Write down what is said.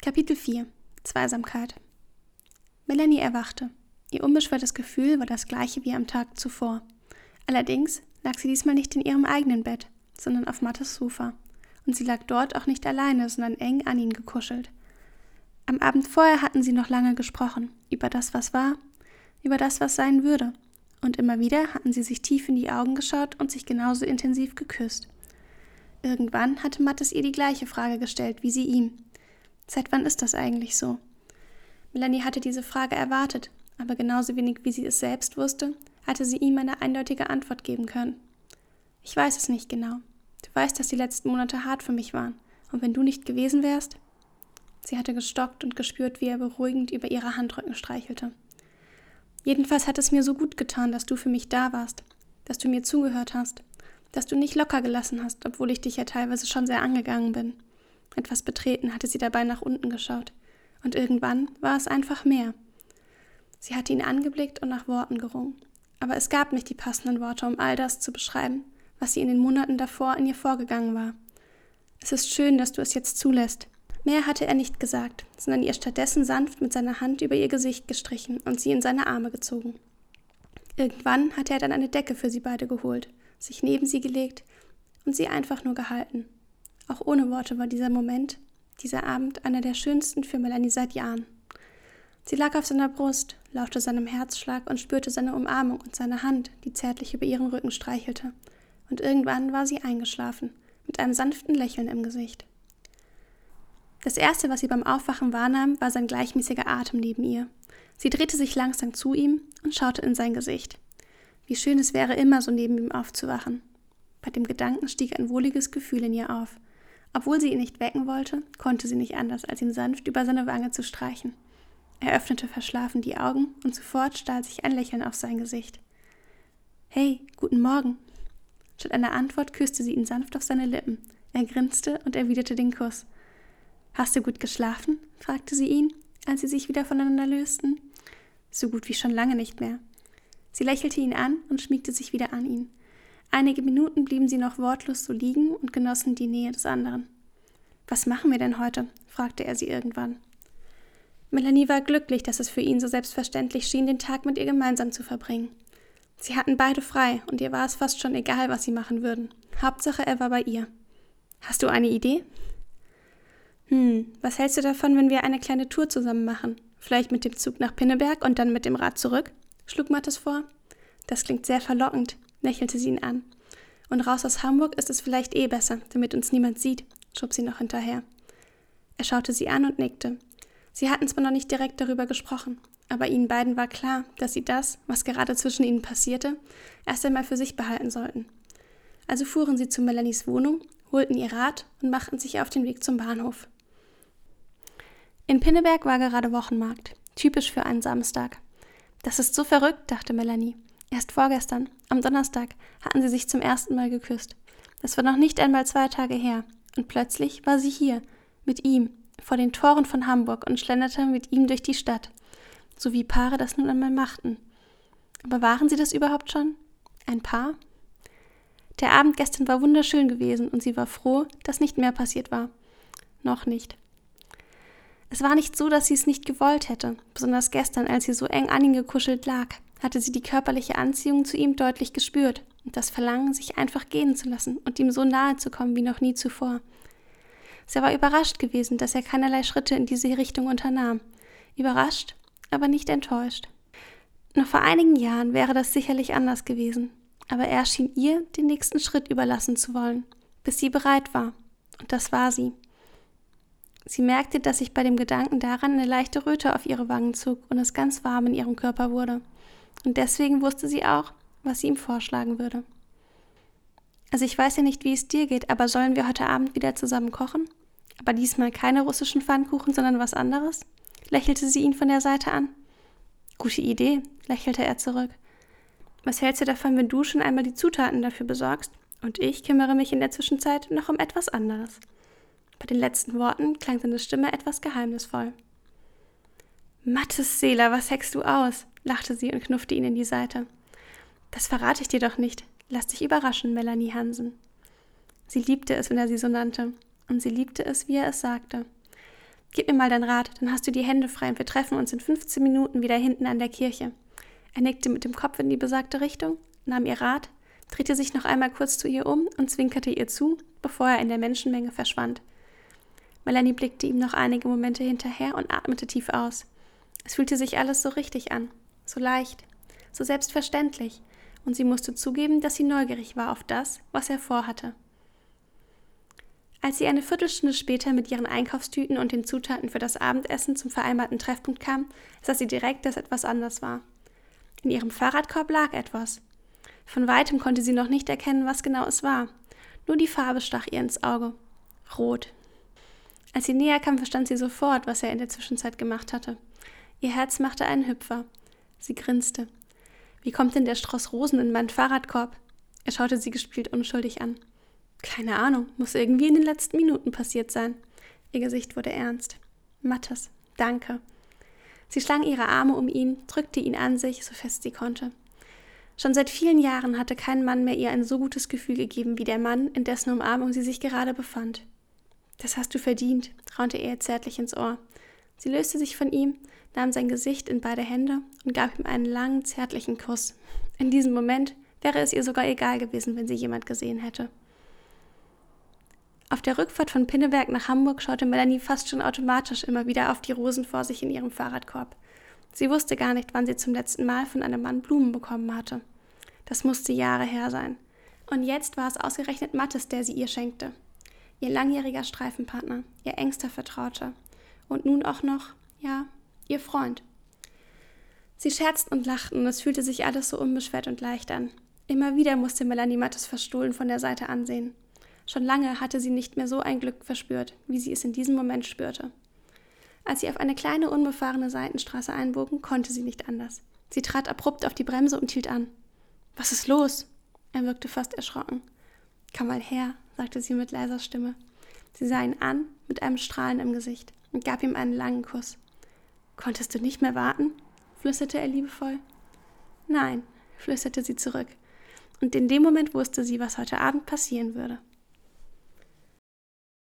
Kapitel 4 Zweisamkeit Melanie erwachte. Ihr unbeschwertes Gefühl war das gleiche wie am Tag zuvor. Allerdings lag sie diesmal nicht in ihrem eigenen Bett, sondern auf Mattes Sofa. Und sie lag dort auch nicht alleine, sondern eng an ihn gekuschelt. Am Abend vorher hatten sie noch lange gesprochen, über das, was war, über das, was sein würde. Und immer wieder hatten sie sich tief in die Augen geschaut und sich genauso intensiv geküsst. Irgendwann hatte Mattes ihr die gleiche Frage gestellt wie sie ihm. Seit wann ist das eigentlich so? Melanie hatte diese Frage erwartet, aber genauso wenig wie sie es selbst wusste, hatte sie ihm eine eindeutige Antwort geben können. Ich weiß es nicht genau. Du weißt, dass die letzten Monate hart für mich waren. Und wenn du nicht gewesen wärst? Sie hatte gestockt und gespürt, wie er beruhigend über ihre Handrücken streichelte. Jedenfalls hat es mir so gut getan, dass du für mich da warst, dass du mir zugehört hast, dass du nicht locker gelassen hast, obwohl ich dich ja teilweise schon sehr angegangen bin. Etwas betreten hatte sie dabei nach unten geschaut, und irgendwann war es einfach mehr. Sie hatte ihn angeblickt und nach Worten gerungen, aber es gab nicht die passenden Worte, um all das zu beschreiben, was sie in den Monaten davor in ihr vorgegangen war. Es ist schön, dass du es jetzt zulässt. Mehr hatte er nicht gesagt, sondern ihr stattdessen sanft mit seiner Hand über ihr Gesicht gestrichen und sie in seine Arme gezogen. Irgendwann hatte er dann eine Decke für sie beide geholt sich neben sie gelegt und sie einfach nur gehalten. Auch ohne Worte war dieser Moment, dieser Abend einer der schönsten für Melanie seit Jahren. Sie lag auf seiner Brust, lauschte seinem Herzschlag und spürte seine Umarmung und seine Hand, die zärtlich über ihren Rücken streichelte. Und irgendwann war sie eingeschlafen, mit einem sanften Lächeln im Gesicht. Das Erste, was sie beim Aufwachen wahrnahm, war sein gleichmäßiger Atem neben ihr. Sie drehte sich langsam zu ihm und schaute in sein Gesicht. Wie schön es wäre, immer so neben ihm aufzuwachen. Bei dem Gedanken stieg ein wohliges Gefühl in ihr auf. Obwohl sie ihn nicht wecken wollte, konnte sie nicht anders, als ihm sanft über seine Wange zu streichen. Er öffnete verschlafen die Augen und sofort stahl sich ein Lächeln auf sein Gesicht. Hey, guten Morgen. Statt einer Antwort küsste sie ihn sanft auf seine Lippen. Er grinste und erwiderte den Kuss. Hast du gut geschlafen? fragte sie ihn, als sie sich wieder voneinander lösten. So gut wie schon lange nicht mehr. Sie lächelte ihn an und schmiegte sich wieder an ihn. Einige Minuten blieben sie noch wortlos so liegen und genossen die Nähe des anderen. Was machen wir denn heute? fragte er sie irgendwann. Melanie war glücklich, dass es für ihn so selbstverständlich schien, den Tag mit ihr gemeinsam zu verbringen. Sie hatten beide frei und ihr war es fast schon egal, was sie machen würden. Hauptsache, er war bei ihr. Hast du eine Idee? Hm, was hältst du davon, wenn wir eine kleine Tour zusammen machen? Vielleicht mit dem Zug nach Pinneberg und dann mit dem Rad zurück? schlug Mattes vor. Das klingt sehr verlockend, lächelte sie ihn an. Und raus aus Hamburg ist es vielleicht eh besser, damit uns niemand sieht, schob sie noch hinterher. Er schaute sie an und nickte. Sie hatten zwar noch nicht direkt darüber gesprochen, aber ihnen beiden war klar, dass sie das, was gerade zwischen ihnen passierte, erst einmal für sich behalten sollten. Also fuhren sie zu Melanies Wohnung, holten ihr Rad und machten sich auf den Weg zum Bahnhof. In Pinneberg war gerade Wochenmarkt, typisch für einen Samstag. Das ist so verrückt, dachte Melanie. Erst vorgestern, am Donnerstag, hatten sie sich zum ersten Mal geküsst. Das war noch nicht einmal zwei Tage her. Und plötzlich war sie hier, mit ihm, vor den Toren von Hamburg und schlenderte mit ihm durch die Stadt. So wie Paare das nun einmal machten. Aber waren sie das überhaupt schon? Ein Paar? Der Abend gestern war wunderschön gewesen und sie war froh, dass nicht mehr passiert war. Noch nicht. Es war nicht so, dass sie es nicht gewollt hätte, besonders gestern, als sie so eng an ihn gekuschelt lag, hatte sie die körperliche Anziehung zu ihm deutlich gespürt und das Verlangen, sich einfach gehen zu lassen und ihm so nahe zu kommen wie noch nie zuvor. Sie war überrascht gewesen, dass er keinerlei Schritte in diese Richtung unternahm. Überrascht, aber nicht enttäuscht. Noch vor einigen Jahren wäre das sicherlich anders gewesen, aber er schien ihr den nächsten Schritt überlassen zu wollen, bis sie bereit war. Und das war sie. Sie merkte, dass sich bei dem Gedanken daran eine leichte Röte auf ihre Wangen zog und es ganz warm in ihrem Körper wurde. Und deswegen wusste sie auch, was sie ihm vorschlagen würde. Also ich weiß ja nicht, wie es dir geht, aber sollen wir heute Abend wieder zusammen kochen? Aber diesmal keine russischen Pfannkuchen, sondern was anderes? lächelte sie ihn von der Seite an. Gute Idee, lächelte er zurück. Was hältst du davon, wenn du schon einmal die Zutaten dafür besorgst? Und ich kümmere mich in der Zwischenzeit noch um etwas anderes. Bei den letzten Worten klang seine Stimme etwas geheimnisvoll. Mattes Seela, was heckst du aus? Lachte sie und knuffte ihn in die Seite. Das verrate ich dir doch nicht. Lass dich überraschen, Melanie Hansen. Sie liebte es, wenn er sie so nannte, und sie liebte es, wie er es sagte. Gib mir mal dein Rad, dann hast du die Hände frei und wir treffen uns in 15 Minuten wieder hinten an der Kirche. Er nickte mit dem Kopf in die besagte Richtung, nahm ihr Rad, drehte sich noch einmal kurz zu ihr um und zwinkerte ihr zu, bevor er in der Menschenmenge verschwand. Melanie blickte ihm noch einige Momente hinterher und atmete tief aus. Es fühlte sich alles so richtig an, so leicht, so selbstverständlich, und sie musste zugeben, dass sie neugierig war auf das, was er vorhatte. Als sie eine Viertelstunde später mit ihren Einkaufstüten und den Zutaten für das Abendessen zum vereinbarten Treffpunkt kam, sah sie direkt, dass etwas anders war. In ihrem Fahrradkorb lag etwas. Von weitem konnte sie noch nicht erkennen, was genau es war. Nur die Farbe stach ihr ins Auge. Rot. Als sie näher kam, verstand sie sofort, was er in der Zwischenzeit gemacht hatte. Ihr Herz machte einen Hüpfer. Sie grinste. Wie kommt denn der Stross Rosen in meinen Fahrradkorb? Er schaute sie gespielt unschuldig an. Keine Ahnung, muss irgendwie in den letzten Minuten passiert sein. Ihr Gesicht wurde ernst. Mattes, danke. Sie schlang ihre Arme um ihn, drückte ihn an sich, so fest sie konnte. Schon seit vielen Jahren hatte kein Mann mehr ihr ein so gutes Gefühl gegeben wie der Mann, in dessen Umarmung sie sich gerade befand. Das hast du verdient, raunte er ihr zärtlich ins Ohr. Sie löste sich von ihm, nahm sein Gesicht in beide Hände und gab ihm einen langen, zärtlichen Kuss. In diesem Moment wäre es ihr sogar egal gewesen, wenn sie jemand gesehen hätte. Auf der Rückfahrt von Pinneberg nach Hamburg schaute Melanie fast schon automatisch immer wieder auf die Rosen vor sich in ihrem Fahrradkorb. Sie wusste gar nicht, wann sie zum letzten Mal von einem Mann Blumen bekommen hatte. Das musste Jahre her sein. Und jetzt war es ausgerechnet Mattes, der sie ihr schenkte. Ihr langjähriger Streifenpartner, ihr engster Vertrauter. Und nun auch noch, ja, ihr Freund. Sie scherzten und lachten und es fühlte sich alles so unbeschwert und leicht an. Immer wieder musste Melanie Mattes verstohlen von der Seite ansehen. Schon lange hatte sie nicht mehr so ein Glück verspürt, wie sie es in diesem Moment spürte. Als sie auf eine kleine, unbefahrene Seitenstraße einbogen, konnte sie nicht anders. Sie trat abrupt auf die Bremse und hielt an. Was ist los? Er wirkte fast erschrocken. Komm mal her, sagte sie mit leiser Stimme. Sie sah ihn an, mit einem Strahlen im Gesicht, und gab ihm einen langen Kuss. Konntest du nicht mehr warten? flüsterte er liebevoll. Nein, flüsterte sie zurück. Und in dem Moment wusste sie, was heute Abend passieren würde.